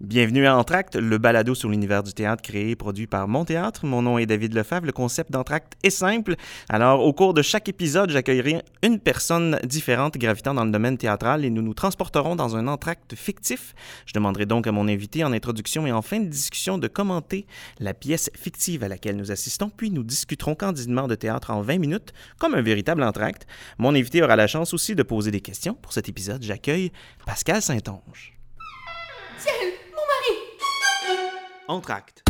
Bienvenue à Entracte, le balado sur l'univers du théâtre créé et produit par Mon Théâtre. Mon nom est David Lefebvre. Le concept d'Entracte est simple. Alors, au cours de chaque épisode, j'accueillerai une personne différente gravitant dans le domaine théâtral et nous nous transporterons dans un entracte fictif. Je demanderai donc à mon invité en introduction et en fin de discussion de commenter la pièce fictive à laquelle nous assistons, puis nous discuterons candidement de théâtre en 20 minutes, comme un véritable entracte. Mon invité aura la chance aussi de poser des questions. Pour cet épisode, j'accueille Pascal Saint-Onge. Entracte.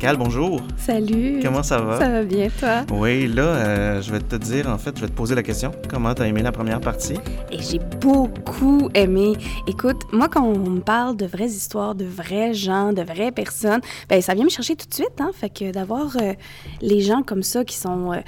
Pascal, bonjour. Salut! Comment ça va? Ça va bien, toi? Oui, là, euh, je vais te dire, en fait, je vais te poser la question. Comment t'as aimé la première partie? Et j'ai beaucoup aimé. Écoute, moi, quand on me parle de vraies histoires, de vrais gens, de vraies personnes, ben ça vient me chercher tout de suite, hein? Fait que d'avoir euh, les gens comme ça qui sont euh,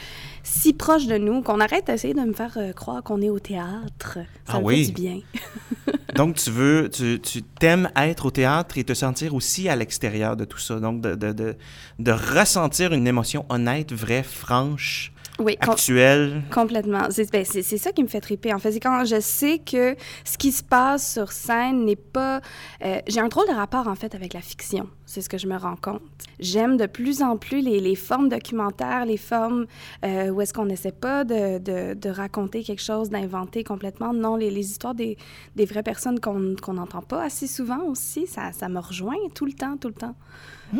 si proches de nous, qu'on arrête d'essayer de me faire euh, croire qu'on est au théâtre, ça Ah me oui? fait du bien. Donc, tu veux, tu, tu t'aimes être au théâtre et te sentir aussi à l'extérieur de tout ça. Donc, de, de, de, de ressentir une émotion honnête, vraie, franche, Oui, com- actuelle. Complètement. C'est ben, ça qui me fait triper. En fait, c'est quand je sais que ce qui se passe sur scène n'est pas... euh, J'ai un drôle de rapport, en fait, avec la fiction. C'est ce que je me rends compte. J'aime de plus en plus les, les formes documentaires, les formes euh, où est-ce qu'on n'essaie pas de, de, de raconter quelque chose, d'inventer complètement. Non, les, les histoires des, des vraies personnes qu'on qu'on n'entend pas assez souvent aussi, ça, ça me rejoint tout le temps, tout le temps.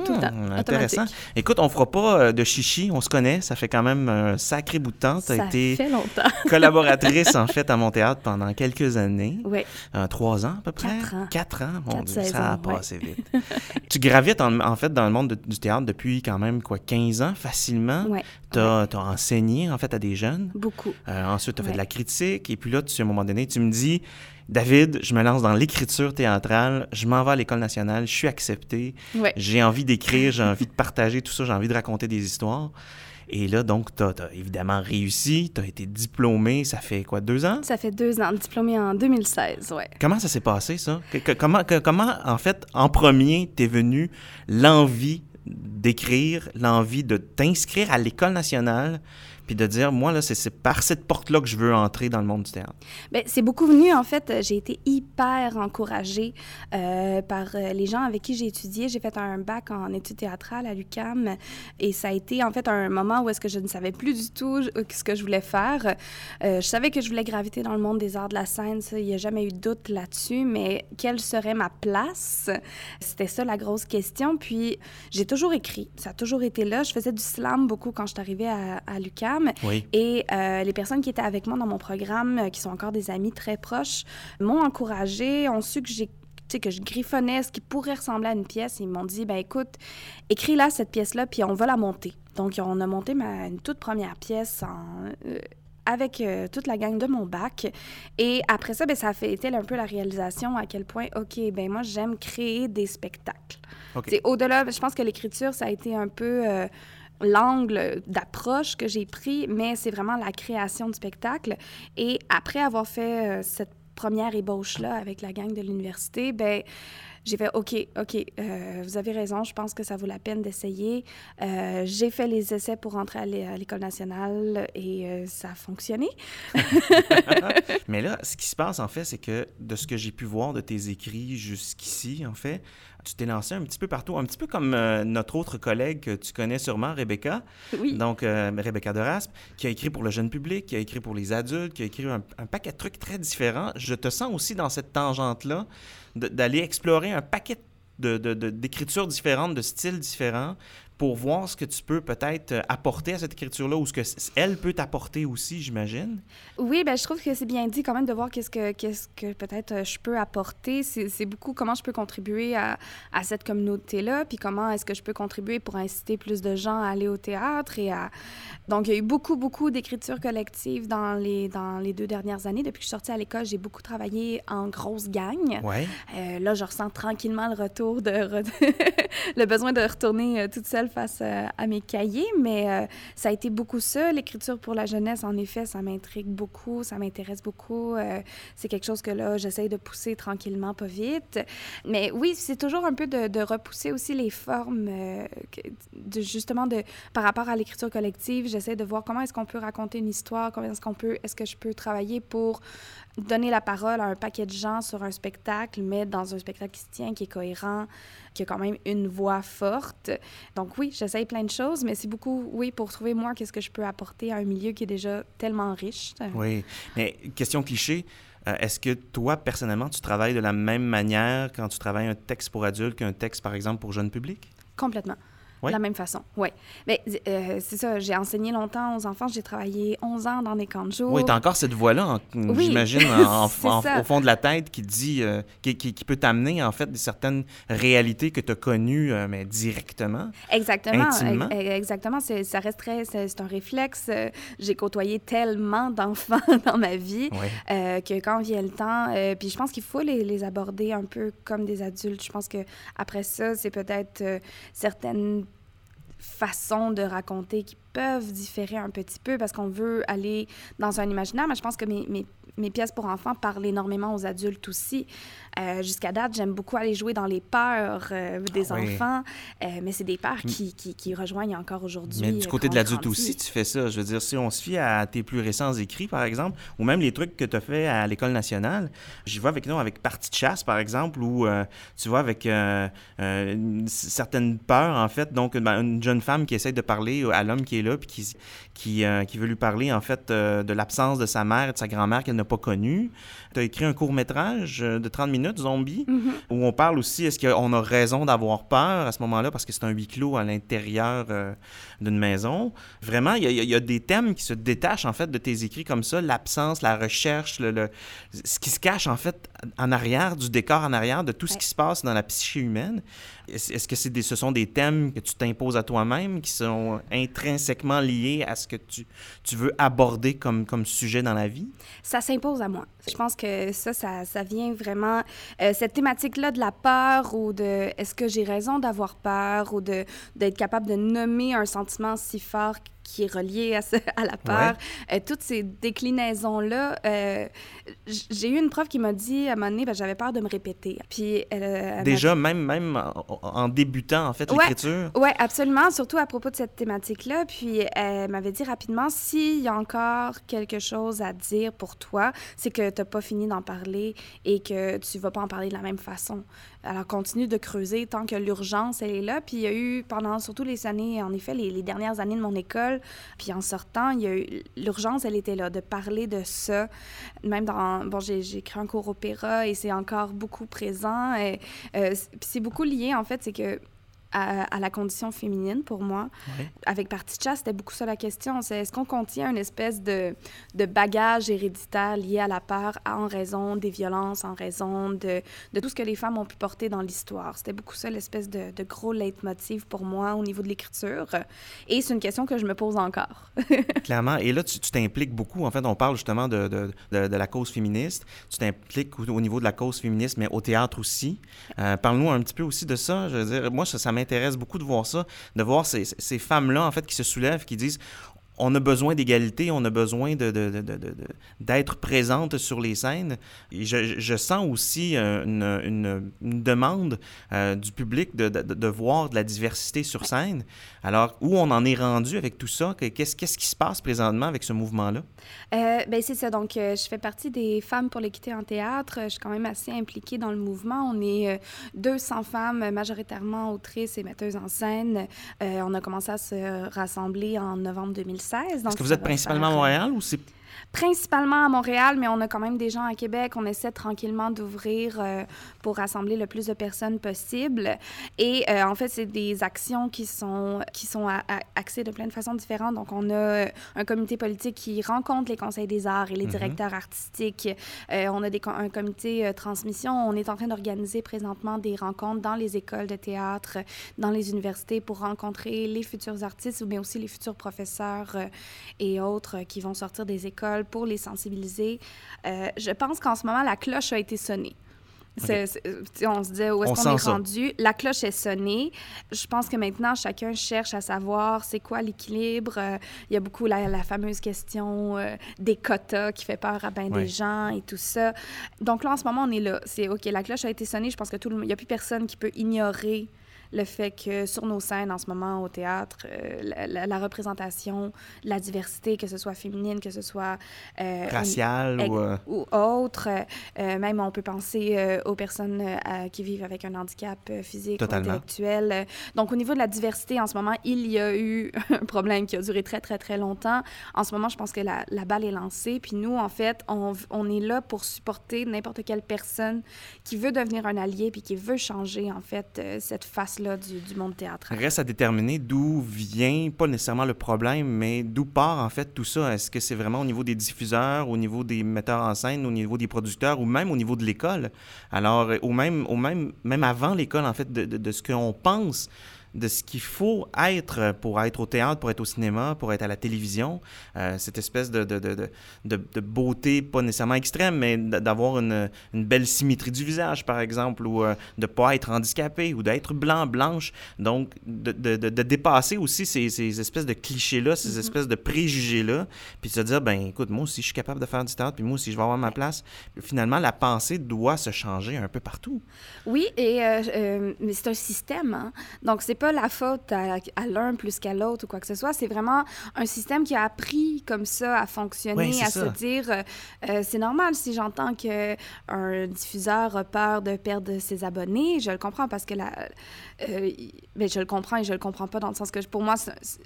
Tout le temps, Hmm, intéressant. Écoute, on fera pas euh, de chichi, on se connaît, ça fait quand même un sacré bout de temps. Tu Ça as été fait longtemps. collaboratrice, en fait, à mon théâtre pendant quelques années. Oui. Euh, trois ans à peu près? Quatre ans. Quatre ans, mon Quatre Dieu, ça a ouais. passé vite. tu gravites en, en fait dans le monde de- du théâtre depuis quand même, quoi, 15 ans facilement. Oui. Tu as, enseigné, en fait, à des jeunes. Beaucoup. Euh, ensuite, tu as fait de la critique. Et puis là, tu, à un moment donné, tu me dis, David, je me lance dans l'écriture théâtrale, je m'en vais à l'École nationale, je suis accepté, j'ai envie d'écrire, j'ai envie de partager tout ça, j'ai envie de raconter des histoires. Et là, donc, tu as, évidemment réussi, tu as été diplômé, ça fait quoi, deux ans? Ça fait deux ans, diplômée en 2016, ouais. Comment ça s'est passé, ça? Que- que- comment, que- comment, en fait, en premier, t'es venu l'envie d'écrire, l'envie de t'inscrire à l'École nationale, puis de dire, moi, là, c'est par cette porte-là que je veux entrer dans le monde du théâtre. Ben, c'est beaucoup venu, en fait, j'ai été hyper encouragée euh, par euh, les gens avec qui j'ai étudié. J'ai fait un bac en études théâtrales à l'UCAM et ça a été, en fait, un moment où est-ce que je ne savais plus du tout euh, ce que je voulais faire. Je savais que je voulais graviter dans le monde des arts de la scène, ça, il n'y a jamais eu de doute là-dessus, mais quelle serait ma place? C'était ça la grosse question. Puis, j'ai toujours écrit, ça a toujours été là. Je faisais du slam beaucoup quand je suis arrivée à, à l'UCAM. Oui. Et euh, les personnes qui étaient avec moi dans mon programme, euh, qui sont encore des amis très proches, m'ont encouragée, ont su que j'ai que je griffonnais ce qui pourrait ressembler à une pièce. Ils m'ont dit, ben écoute, écris-la cette pièce-là, puis on va la monter. Donc, on a monté ma, une toute première pièce en, euh, avec euh, toute la gang de mon bac. Et après ça, ben, ça a fait été un peu la réalisation à quel point, OK, ben moi, j'aime créer des spectacles. OK. C'est au-delà, je pense que l'écriture, ça a été un peu euh, l'angle d'approche que j'ai pris, mais c'est vraiment la création du spectacle. Et après avoir fait euh, cette première ébauche-là avec la gang de l'université, ben j'ai fait OK, OK, euh, vous avez raison, je pense que ça vaut la peine d'essayer. Euh, j'ai fait les essais pour entrer à l'é- à l'École nationale et euh, ça a fonctionné. Mais là, ce qui se passe, en fait, c'est que de ce que j'ai pu voir de tes écrits jusqu'ici, en fait, tu t'es lancé un petit peu partout, un petit peu comme notre autre collègue que tu connais sûrement, Rebecca. Oui. Donc, Rebecca de Raspe, qui a écrit pour le jeune public, qui a écrit pour les adultes, qui a écrit un, un paquet de trucs très différents. Je te sens aussi dans cette tangente-là d'aller explorer un paquet de- de- d'écritures différentes, de styles différents, pour voir ce que tu peux peut-être euh, apporter à cette écriture-là ou ce que elle peut t'apporter aussi, j'imagine. Oui, ben, je trouve que c'est bien dit quand même de voir qu'est-ce que, qu'est-ce que peut-être euh, je peux apporter. C'est, beaucoup comment je peux contribuer à, à cette communauté-là, puis comment est-ce que je peux contribuer pour inciter plus de gens à aller au théâtre. Et à... Donc, il y a eu beaucoup, beaucoup d'écriture collective dans les, dans les deux dernières années. Depuis que je suis sortie à l'école, j'ai beaucoup travaillé en grosse gang. Ouais. Euh, là, je ressens tranquillement le retour de... le besoin de retourner toute seule face euh, à mes cahiers, mais euh, ça a été beaucoup ça. L'écriture pour la jeunesse, en effet, ça m'intrigue beaucoup, ça m'intéresse beaucoup. Euh, c'est quelque chose que là, j'essaye de pousser tranquillement, pas vite. Mais oui, c'est toujours un peu de, repousser aussi les formes, justement, de, par rapport à l'écriture collective. J'essaie de voir comment est-ce qu'on peut raconter une histoire, comment est-ce qu'on peut, est-ce que je peux travailler pour donner la parole à un paquet de gens sur un spectacle, mais dans un spectacle qui se tient, qui est cohérent, qui a quand même une voix forte. Donc oui, j'essaye plein de choses, mais c'est beaucoup, oui, pour trouver moi qu'est-ce que je peux apporter à un milieu qui est déjà tellement riche. Oui, mais question cliché, euh, est-ce que toi, personnellement, tu travailles de la même manière quand tu travailles un texte pour adultes qu'un texte, par exemple, pour jeune public? Complètement. De la même façon, oui. Mais euh, c'est ça, j'ai enseigné longtemps aux enfants. J'ai travaillé 11 ans dans des camps de jour. Oui, tu as encore cette voix-là, j'imagine, au fond de la tête qui dit, euh, qui, qui, peut t'amener, en fait, certaines réalités que tu as connues, euh, mais directement. Exactement. Intimement. Exactement. Ça reste très. C'est un réflexe. J'ai côtoyé tellement d'enfants dans ma vie que quand vient le temps, puis je pense qu'il faut les, les, aborder un peu comme des adultes. Je pense que après ça, c'est peut-être certaines façons de raconter qui peuvent différer un petit peu parce qu'on veut aller dans un imaginaire, mais je pense que mes, mes, mes pièces pour enfants parlent énormément aux adultes aussi. Euh, jusqu'à date, j'aime beaucoup aller jouer dans les peurs euh, des ah enfants, euh, mais c'est des peurs qui, qui, qui, rejoignent encore aujourd'hui. Mais du côté de l'adulte aussi, tu fais ça. Je veux dire, si on se fie à tes plus récents écrits, par exemple, ou même les trucs que tu as fait à l'École nationale, j'y vois avec nous, avec Partie de chasse, par exemple, où tu vois avec certaines peurs, en fait. Donc, ben, une jeune femme qui essaie de parler à l'homme qui est là, puis qui, qui, qui veut lui parler, en fait, de l'absence de sa mère et de sa grand-mère qu'elle pas connue. Tu as écrit un court-métrage de 30 minutes Zombie, mm-hmm. où on parle aussi, est-ce qu'on a raison d'avoir peur à ce moment-là, parce que c'est un huis clos à l'intérieur euh, d'une maison? Vraiment, il y, a des thèmes qui se détachent, en fait, de tes écrits comme ça, l'absence, la recherche, le, ce qui se cache, en fait, en arrière, du décor en arrière, de tout ce qui se passe dans la psyché humaine. Est-ce que c'est des, ce sont des thèmes que tu t'imposes à toi-même, qui sont intrinsèquement liés à ce que tu, tu veux aborder comme, comme sujet dans la vie? Ça s'impose à moi. Je pense que ça, ça, ça vient vraiment... Euh, cette thématique-là de la peur ou de est-ce que j'ai raison d'avoir peur ou d'être capable de nommer un sentiment si fort qui est relié à, à la peur. Euh, toutes ces déclinaisons-là, euh, j'ai eu une prof qui m'a dit à un moment donné, ben, j'avais peur de me répéter. Puis elle, Déjà, même, même en, débutant, en fait, l'écriture? Oui, absolument, surtout à propos de cette thématique-là. Puis elle m'avait dit rapidement, s'il y a encore quelque chose à dire pour toi, c'est que tu n'as pas fini d'en parler et que tu vas pas en parler de la même façon. Alors, continue de creuser tant que l'urgence, elle est là. Puis il y a eu, pendant surtout les années, en effet, les, dernières années de mon école, puis en sortant, il y a eu l'urgence, elle était là, de parler de ça. Même dans, bon, j'ai écrit un cours opéra et c'est encore beaucoup présent. Et, euh, puis c'est beaucoup lié, en fait, c'est que à, la condition féminine pour moi. Avec Partie de chasse, c'était beaucoup ça la question. C'est est-ce qu'on contient une espèce de, de, bagage héréditaire lié à la peur en raison des violences, en raison de, de tout ce que les femmes ont pu porter dans l'histoire? C'était beaucoup ça l'espèce de, de, gros leitmotiv pour moi au niveau de l'écriture. Et c'est une question que je me pose encore. Clairement. Et là, tu t'impliques beaucoup. En fait, on parle justement de, de, de la cause féministe. Tu t'impliques au, niveau de la cause féministe, mais au théâtre aussi. Euh, Parle-nous un petit peu aussi de ça. Je veux dire, moi, ça, ça m'intéresse beaucoup de voir ça, de voir ces, ces femmes-là, en fait, qui se soulèvent, qui disent on a besoin d'égalité, on a besoin d'être présente sur les scènes. Je, sens aussi euh, une, demande euh, du public de, voir de la diversité sur scène. Alors, où on en est rendu avec tout ça? Qu'est-ce qui se passe présentement avec ce mouvement-là? Euh, ben c'est ça. Donc, je fais partie des Femmes pour l'équité en théâtre. Je suis quand même assez impliquée dans le mouvement. On est 200 femmes, majoritairement autrices et metteuses en scène. on a commencé à se rassembler en novembre 2016. Est-ce que vous êtes principalement à Montréal ou c'est principalement à Montréal, mais on a quand même des gens à Québec. On essaie tranquillement d'ouvrir euh, pour rassembler le plus de personnes possible. Et euh, en fait, c'est des actions qui sont, qui sont axées de plein de façons différentes. Donc, on a euh, un comité politique qui rencontre les conseils des arts et les mm-hmm. directeurs artistiques. on a des, un comité transmission. On est en train d'organiser présentement des rencontres dans les écoles de théâtre, dans les universités pour rencontrer les futurs artistes, mais aussi les futurs professeurs et autres qui vont sortir des écoles pour les sensibiliser. Euh, je pense qu'en ce moment, la cloche a été sonnée. On se disait où est-ce qu'on est ça. rendu? La cloche est sonnée. Je pense que maintenant, chacun cherche à savoir c'est quoi l'équilibre. Euh, Il y a beaucoup la, la fameuse question euh, des quotas qui fait peur à bien des gens et tout ça. Donc là, en ce moment, on est là. C'est OK, la cloche a été sonnée. Je pense que tout le monde- il n'y a plus personne qui peut ignorer le fait que sur nos scènes en ce moment au théâtre, euh, la, la- la représentation, la diversité, que ce soit féminine, que ce soit euh, au- Racial Ex- ou... euh, ou autres. Euh, même, on peut penser aux personnes qui vivent avec un handicap physique Totalement. ou intellectuel. Donc, au niveau de la diversité, en ce moment, il y a eu un problème qui a duré très, très, très longtemps. En ce moment, je pense que la, la balle est lancée. Puis nous, en fait, on, on est là pour supporter n'importe quelle personne qui veut devenir un allié puis qui veut changer, en fait, cette face-là du, du monde. Reste à déterminer d'où vient, pas nécessairement le problème, mais d'où part en fait tout ça. Est-ce que c'est vraiment au niveau des diffuseurs, au niveau des metteurs en scène, au niveau des producteurs ou même au niveau de l'école? Alors, ou même, ou même, même avant l'école, en fait, de, de- de ce qu'on pense de ce qu'il faut être pour être au théâtre, pour être au cinéma, pour être à la télévision. Euh, cette espèce de, de, de, de, beauté, pas nécessairement extrême, mais d'avoir une, une belle symétrie du visage, par exemple, ou euh, de pas être handicapé, ou d'être blanc, blanche. Donc, de, de, de, de dépasser aussi ces, ces espèces de clichés-là, ces espèces de préjugés-là, puis de se dire, ben écoute, moi aussi, je suis capable de faire du théâtre, puis moi aussi, je vais avoir ma place. Puis finalement, la pensée doit se changer un peu partout. Oui, et euh, mais c'est un système. Hein? Donc, c'est pas la faute à, à l'un plus qu'à l'autre ou quoi que ce soit. C'est vraiment un système qui a appris comme ça à fonctionner, Oui, à ça. se dire euh, euh, c'est normal si j'entends que un diffuseur a peur de perdre ses abonnés. Je le comprends parce que la, euh, il- mais je le comprends et je le comprends pas dans le sens que pour moi,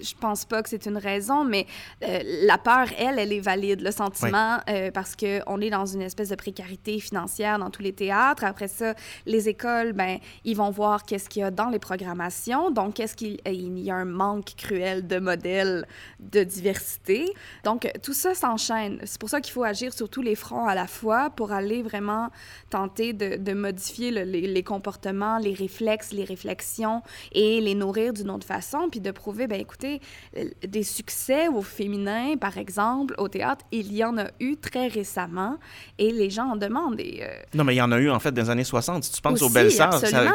je pense pas que c'est une raison, mais euh, la peur, elle, elle est valide. Le sentiment, euh, parce que on est dans une espèce de précarité financière dans tous les théâtres. Après ça, les écoles, ben, ils vont voir qu'est-ce qu'il y a dans les programmations. Donc, est-ce qu'il euh, il y a un manque cruel de modèles de diversité? Donc, euh, tout ça s'enchaîne. C'est pour ça qu'il faut agir sur tous les fronts à la fois pour aller vraiment tenter de, de modifier le- les, les comportements, les réflexes, les réflexions et les nourrir d'une autre façon, puis de prouver, ben écoutez, euh, des succès au féminin, par exemple, au théâtre, il y en a eu très récemment et les gens en demandent. Et, euh, Non, mais il y en a eu en fait dans les années 60. Si tu penses aux belles sœurs,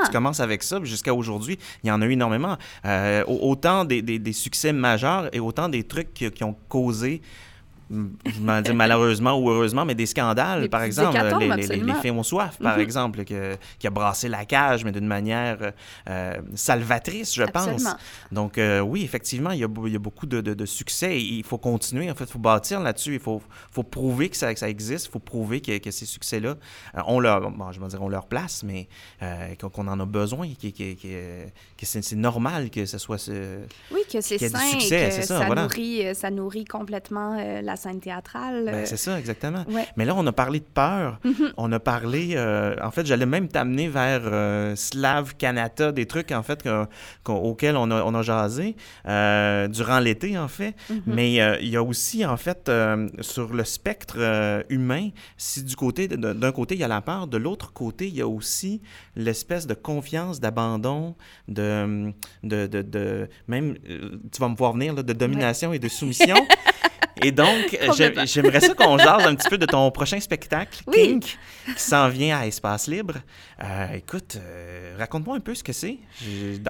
tu commences avec ça, puis jusqu'à aujourd'hui, il y en a eu énormément. Euh, au- autant des, des- des succès majeurs et autant des trucs qui, qui ont causé. Je malheureusement ou heureusement, mais des scandales, par exemple. Les, les, les, films au soif, par Mhm. exemple, que- qui a brassé la cage, mais d'une manière euh, salvatrice, je pense. Donc, euh, oui, effectivement, il y a, beau- il y a beaucoup de, de- de succès il faut continuer. En fait, il faut bâtir là-dessus. Il faut, faut prouver que ça, que ça existe. Il faut prouver que, que ces succès-là euh, ont leur, bon, je dire, ont leur place, mais euh, qu'on en a besoin, que, que, que, c'est normal que ce soit ce... Oui, que c'est sain succès, et que ça, ça, voilà. nourrit, ça nourrit complètement la scène théâtrale. Ben, c'est ça, exactement. ouais. Mais là, on a parlé de peur. Mhm. On a parlé... euh, en fait, j'allais même t'amener vers euh, Slav, Kanata, des trucs, en fait, auxquels on a, on a jasé euh, durant l'été, en fait. Mhm. Mais euh, il y a aussi, en fait, sur le spectre humain, si du côté, d'un côté, il y a la peur, de l'autre côté, il y a aussi l'espèce de confiance, d'abandon, de, de, de, de- même, tu vas me voir venir, là, de domination et de soumission. Et donc, j'aimerais ça qu'on jase un petit peu de ton prochain spectacle, Oui. Kink, qui s'en vient à Espace Libre. Euh, écoute, euh, raconte-moi un peu ce que c'est,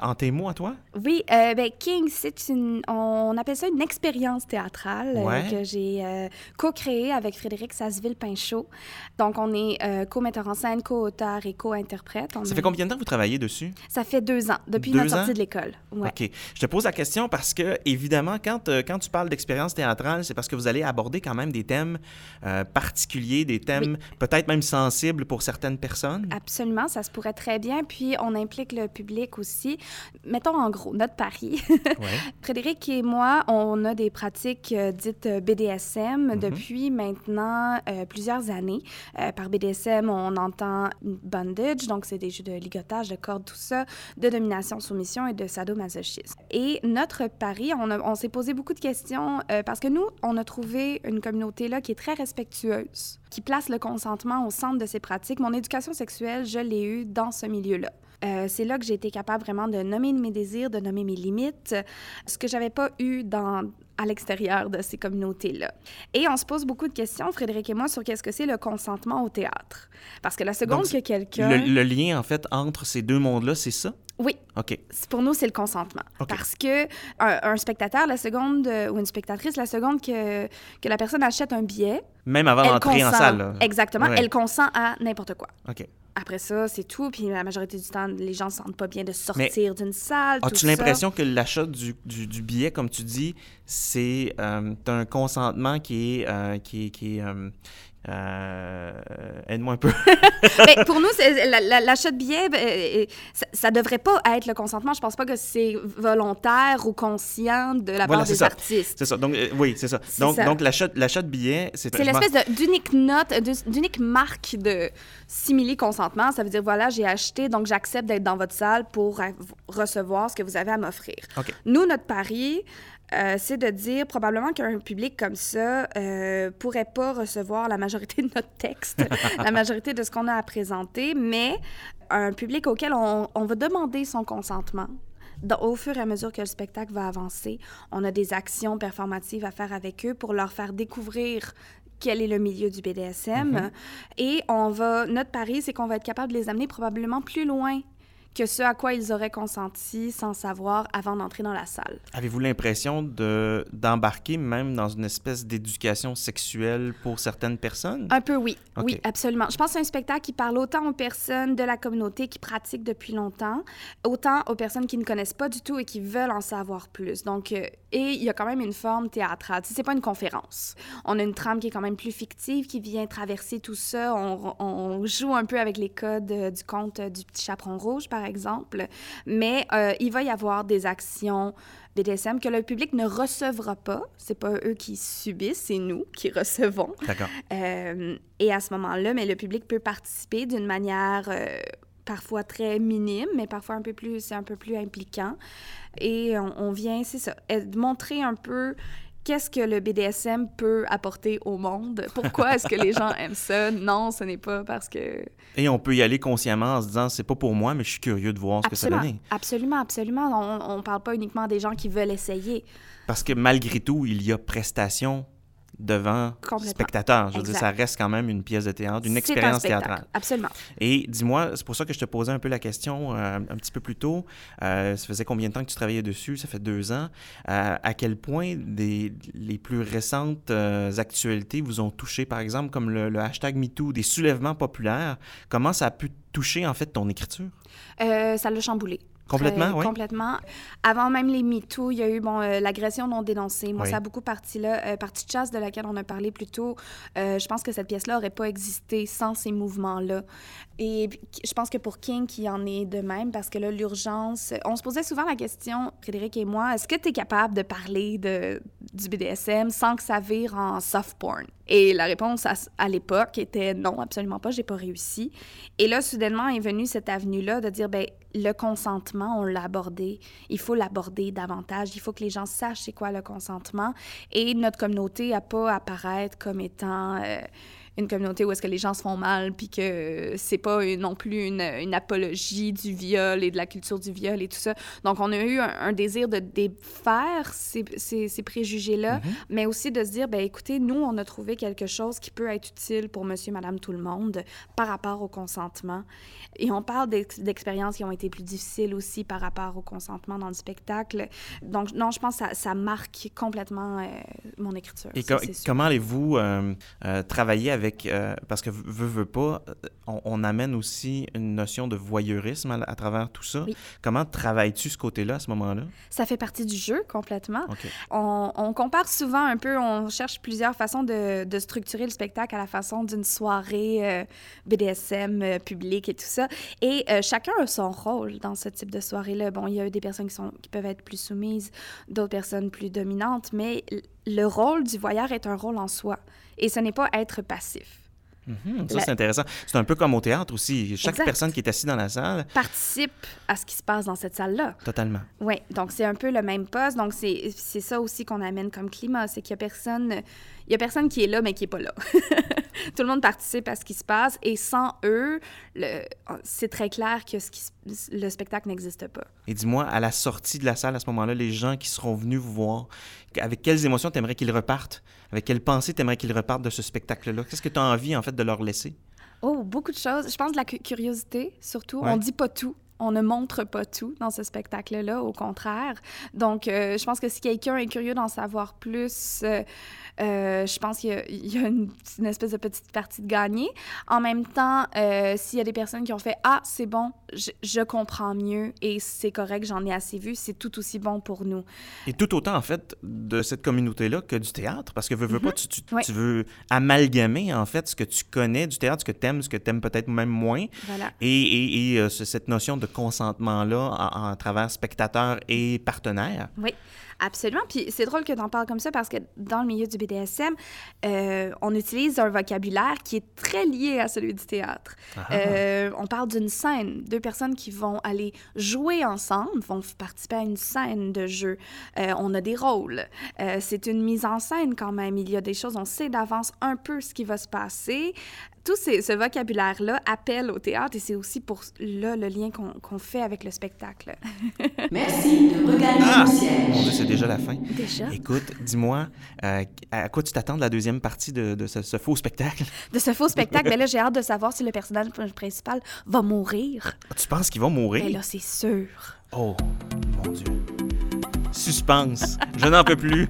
en tes mots à toi. Oui, euh, ben, King, c'est une, on appelle ça une expérience théâtrale Ouais. que j'ai co-créée avec Frédéric Sasseville-Pinchot. Donc, on est co-metteur en scène, co-auteur et co-interprète. Ça fait combien de temps que vous travaillez dessus? Ça fait deux ans, depuis Deux notre ans? sortie de l'école. Ouais. OK. Je te pose la question parce que, évidemment, quand, quand tu parles d'expérience théâtrale, c'est parce que vous allez aborder quand même des thèmes euh, particuliers, des thèmes peut-être même sensibles pour certaines personnes. Absolument, ça se pourrait très bien. Puis, on implique le public aussi. Mettons en gros, notre pari. Ouais. Frédéric et moi, on a des pratiques euh, dites euh, BDSM Mhm. depuis maintenant euh, plusieurs années. Par BDSM, on entend bondage, donc c'est des jeux de ligotage, de cordes, tout ça, de domination, soumission et de sadomasochisme. Et notre pari, on, on s'est posé beaucoup de questions parce que nous, on a trouvé une communauté là qui est très respectueuse, qui place le consentement au centre de ses pratiques. Mon éducation sexuelle, je l'ai eue dans ce milieu-là. Euh, c'est là que j'ai été capable vraiment de nommer mes désirs, de nommer mes limites, ce que j'avais pas eu dans à l'extérieur de ces communautés-là. Et on se pose beaucoup de questions, Frédéric et moi, sur qu'est-ce que c'est le consentement au théâtre. Parce que la seconde Donc, que quelqu'un... Le, le lien, en fait, entre ces deux mondes-là, c'est ça? Oui, OK. pour nous, c'est le consentement. OK. Parce que un, un spectateur, la seconde, euh, ou une spectatrice, la seconde que, que la personne achète un billet, Même avant d'entrer en salle. là. Exactement, Ouais. elle consent à n'importe quoi. OK. Après ça, c'est tout. Puis la majorité du temps, les gens ne se sentent pas bien de sortir d'une salle. As-tu l'impression que l'achat du, du, du billet, comme tu dis, c'est euh, un consentement qui est... euh, qui qui euh, euh, Aide-moi un peu. Ben, pour nous, l'achat de billets, ben, euh, ça, ça devrait pas être le consentement. Je pense pas que c'est volontaire ou conscient de la Voilà, part des ça. artistes. C'est ça. Donc, euh, oui, c'est ça. Donc, ça. donc l'achat l'achat de billets, c'est... C'est l'espèce d'unique note, d'unique marque de simili consentement. Ça veut dire, voilà, j'ai acheté, donc j'accepte d'être dans votre salle pour euh, recevoir ce que vous avez à m'offrir. Nous, notre pari, euh, c'est de dire probablement qu'un public comme ça euh, pourrait pas recevoir la majorité de notre texte, la majorité de ce qu'on a à présenter, mais un public auquel on, on va demander son consentement. Dans- au fur et à mesure que le spectacle va avancer, on a des actions performatives à faire avec eux pour leur faire découvrir quel est le milieu du BDSM. Et on va, notre pari, c'est qu'on va être capable de les amener probablement plus loin que ce à quoi ils auraient consenti sans savoir avant d'entrer dans la salle. Avez-vous l'impression de d'embarquer même dans une espèce d'éducation sexuelle pour certaines personnes? Un peu, oui. Oui, absolument. Je pense que c'est un spectacle qui parle autant aux personnes de la communauté qui pratiquent depuis longtemps, autant aux personnes qui ne connaissent pas du tout et qui veulent en savoir plus. Donc, euh, et il y a quand même une forme théâtrale. C'est pas une conférence. On a une trame qui est quand même plus fictive, qui vient traverser tout ça. On, on joue un peu avec les codes euh, du conte euh, du petit chaperon rouge, par exemple. Mais euh, il va y avoir des actions BDSM que le public ne recevra pas. C'est pas eux qui subissent, c'est nous qui recevons. D'accord. Euh, et à ce moment-là, mais le public peut participer d'une manière euh, parfois très minime, mais parfois un peu plus, c'est un peu plus impliquant. Et on, on vient, c'est ça, montrer un peu qu'est-ce que le BDSM peut apporter au monde? Pourquoi est-ce que les gens aiment ça? Non, ce n'est pas parce que... Et on peut y aller consciemment en se disant, c'est pas pour moi, mais je suis curieux de voir ce que ça donne. absolument, absolument. On ne parle pas uniquement des gens qui veulent essayer. Parce que malgré tout, il y a prestation devant spectateurs. Je veux dire, ça reste quand même une pièce de théâtre, une un expérience théâtrale. Absolument. Et dis-moi, c'est pour ça que je te posais un peu la question euh, un petit peu plus tôt. Euh, ça faisait combien de temps que tu travaillais dessus? Ça fait deux ans. Euh, à quel point des, les plus récentes euh, actualités vous ont touché, par exemple, comme le, le hashtag MeToo, des soulèvements populaires? Comment ça a pu toucher, en fait, ton écriture? Ça l'a chamboulé. Complètement, oui. Complètement. Avant même les MeToo, il y a eu bon, euh, l'agression non dénoncée. Moi, Oui. ça a beaucoup parti là. Euh, partie de chasse de laquelle on a parlé plus tôt. Euh, je pense que cette pièce-là n'aurait pas existé sans ces mouvements-là. Et je pense que pour King, il en est de même parce que là, l'urgence. On se posait souvent la question, Frédéric et moi, est-ce que tu es capable de parler de, du BDSM sans que ça vire en soft porn? Et la réponse à, l'époque était non, absolument pas, j'ai pas réussi. Et là, soudainement est venue cette avenue-là de dire, ben le consentement, on l'a abordé. Il faut l'aborder davantage. Il faut que les gens sachent c'est quoi le consentement. Et notre communauté n'a pas à apparaître comme étant euh, une communauté où est-ce que les gens se font mal, puis que c'est pas une- non plus une, une apologie du viol et de la culture du viol et tout ça. Donc, on a eu un, un désir de défaire ces, ces, ces préjugés-là, mais aussi de se dire, ben écoutez, nous, on a trouvé quelque chose qui peut être utile pour monsieur, madame, tout le monde par rapport au consentement. Et on parle d'ex- d'expériences qui ont été plus difficiles aussi par rapport au consentement dans le spectacle. Donc, non, je pense que ça, ça marque complètement euh, mon écriture. Et ça, comment allez-vous euh, euh, travailler avec... euh, parce que, veut, veut pas, euh, on, on amène aussi une notion de voyeurisme à, à travers tout ça. Oui. Comment travailles-tu ce côté-là à ce moment-là? Ça fait partie du jeu complètement. On, on compare souvent un peu, on cherche plusieurs façons de, de structurer le spectacle à la façon d'une soirée euh, BDSM euh, publique et tout ça. Et chacun a son rôle dans ce type de soirée-là. Bon, il y a des personnes qui, sont, qui peuvent être plus soumises, d'autres personnes plus dominantes, mais le rôle du voyeur est un rôle en soi. Et ce n'est pas être passif. Mhm, ça, La- c'est intéressant. C'est un peu comme au théâtre aussi. Chaque Exact. personne qui est assise dans la salle, Participe à ce qui se passe dans cette salle-là. totalement. Oui, donc c'est un peu le même poste. Donc c'est c'est ça aussi qu'on amène comme climat, c'est qu'il y a personne, il y a personne qui est là, mais qui est pas là. Tout le monde participe à ce qui se passe et sans eux, c'est très clair que ce qui, le spectacle n'existe pas. Et dis-moi, à la sortie de la salle, à ce moment-là, les gens qui seront venus vous voir, avec quelles émotions t'aimerais qu'ils repartent? Avec quelles pensées t'aimerais qu'ils repartent de ce spectacle-là? Qu'est-ce que tu as envie, en fait, de leur laisser? Oh, beaucoup de choses. Je pense de la curiosité, surtout. On dit pas tout on ne montre pas tout dans ce spectacle-là, au contraire. Donc, euh, je pense que si quelqu'un est curieux d'en savoir plus, euh, euh, je pense qu'il y a, une, espèce de petite partie de gagner. En même temps, s'il y a des personnes qui ont fait Ah, c'est bon, je, comprends mieux et c'est correct, j'en ai assez vu, c'est tout aussi bon pour nous. Et tout autant, en fait, de cette communauté-là que du théâtre, parce que veux, veux pas, mm-hmm. tu, veux amalgamer, en fait, ce que tu connais du théâtre, ce que tu aimes, ce que tu aimes peut-être même moins. Voilà. Et, et cette notion de consentement-là en, travers spectateurs et partenaires? Oui. Absolument. Puis c'est drôle que tu en parles comme ça parce que dans le milieu du BDSM, euh, on utilise un vocabulaire qui est très lié à celui du théâtre. Ah. Euh, on parle d'une scène, deux personnes qui vont aller jouer ensemble, vont participer à une scène de jeu. Euh, on a des rôles. c'est une mise en scène quand même. Il y a des choses, on sait d'avance un peu ce qui va se passer tout ce vocabulaire-là appelle au théâtre et c'est aussi pour là le lien qu'on fait avec le spectacle. Merci de regagner ah! c'est déjà la fin. Déjà? Écoute, dis-moi, euh, à quoi tu t'attends de la deuxième partie de, de ce, faux spectacle? De ce faux spectacle? Mais là, j'ai hâte de savoir si le personnage principal va mourir. Tu penses qu'il va mourir? Mais là, c'est sûr. Oh, mon Dieu. Suspense. Je n'en peux plus.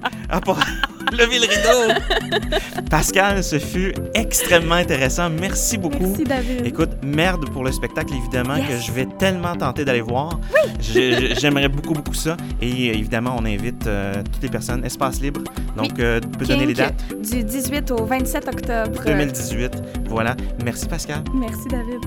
Levez le rideau. Pascal, ce fut extrêmement intéressant. Merci beaucoup. Merci, David. Écoute, merde pour le spectacle, évidemment, que je vais tellement tenter d'aller voir. Oui. J'aimerais beaucoup, beaucoup ça. Et euh, évidemment, on invite euh, toutes les personnes. Espace libre. Donc, euh, tu peux donner les dates? Du 18 au 27 octobre. 2018. Voilà. Merci, Pascal. Merci, David.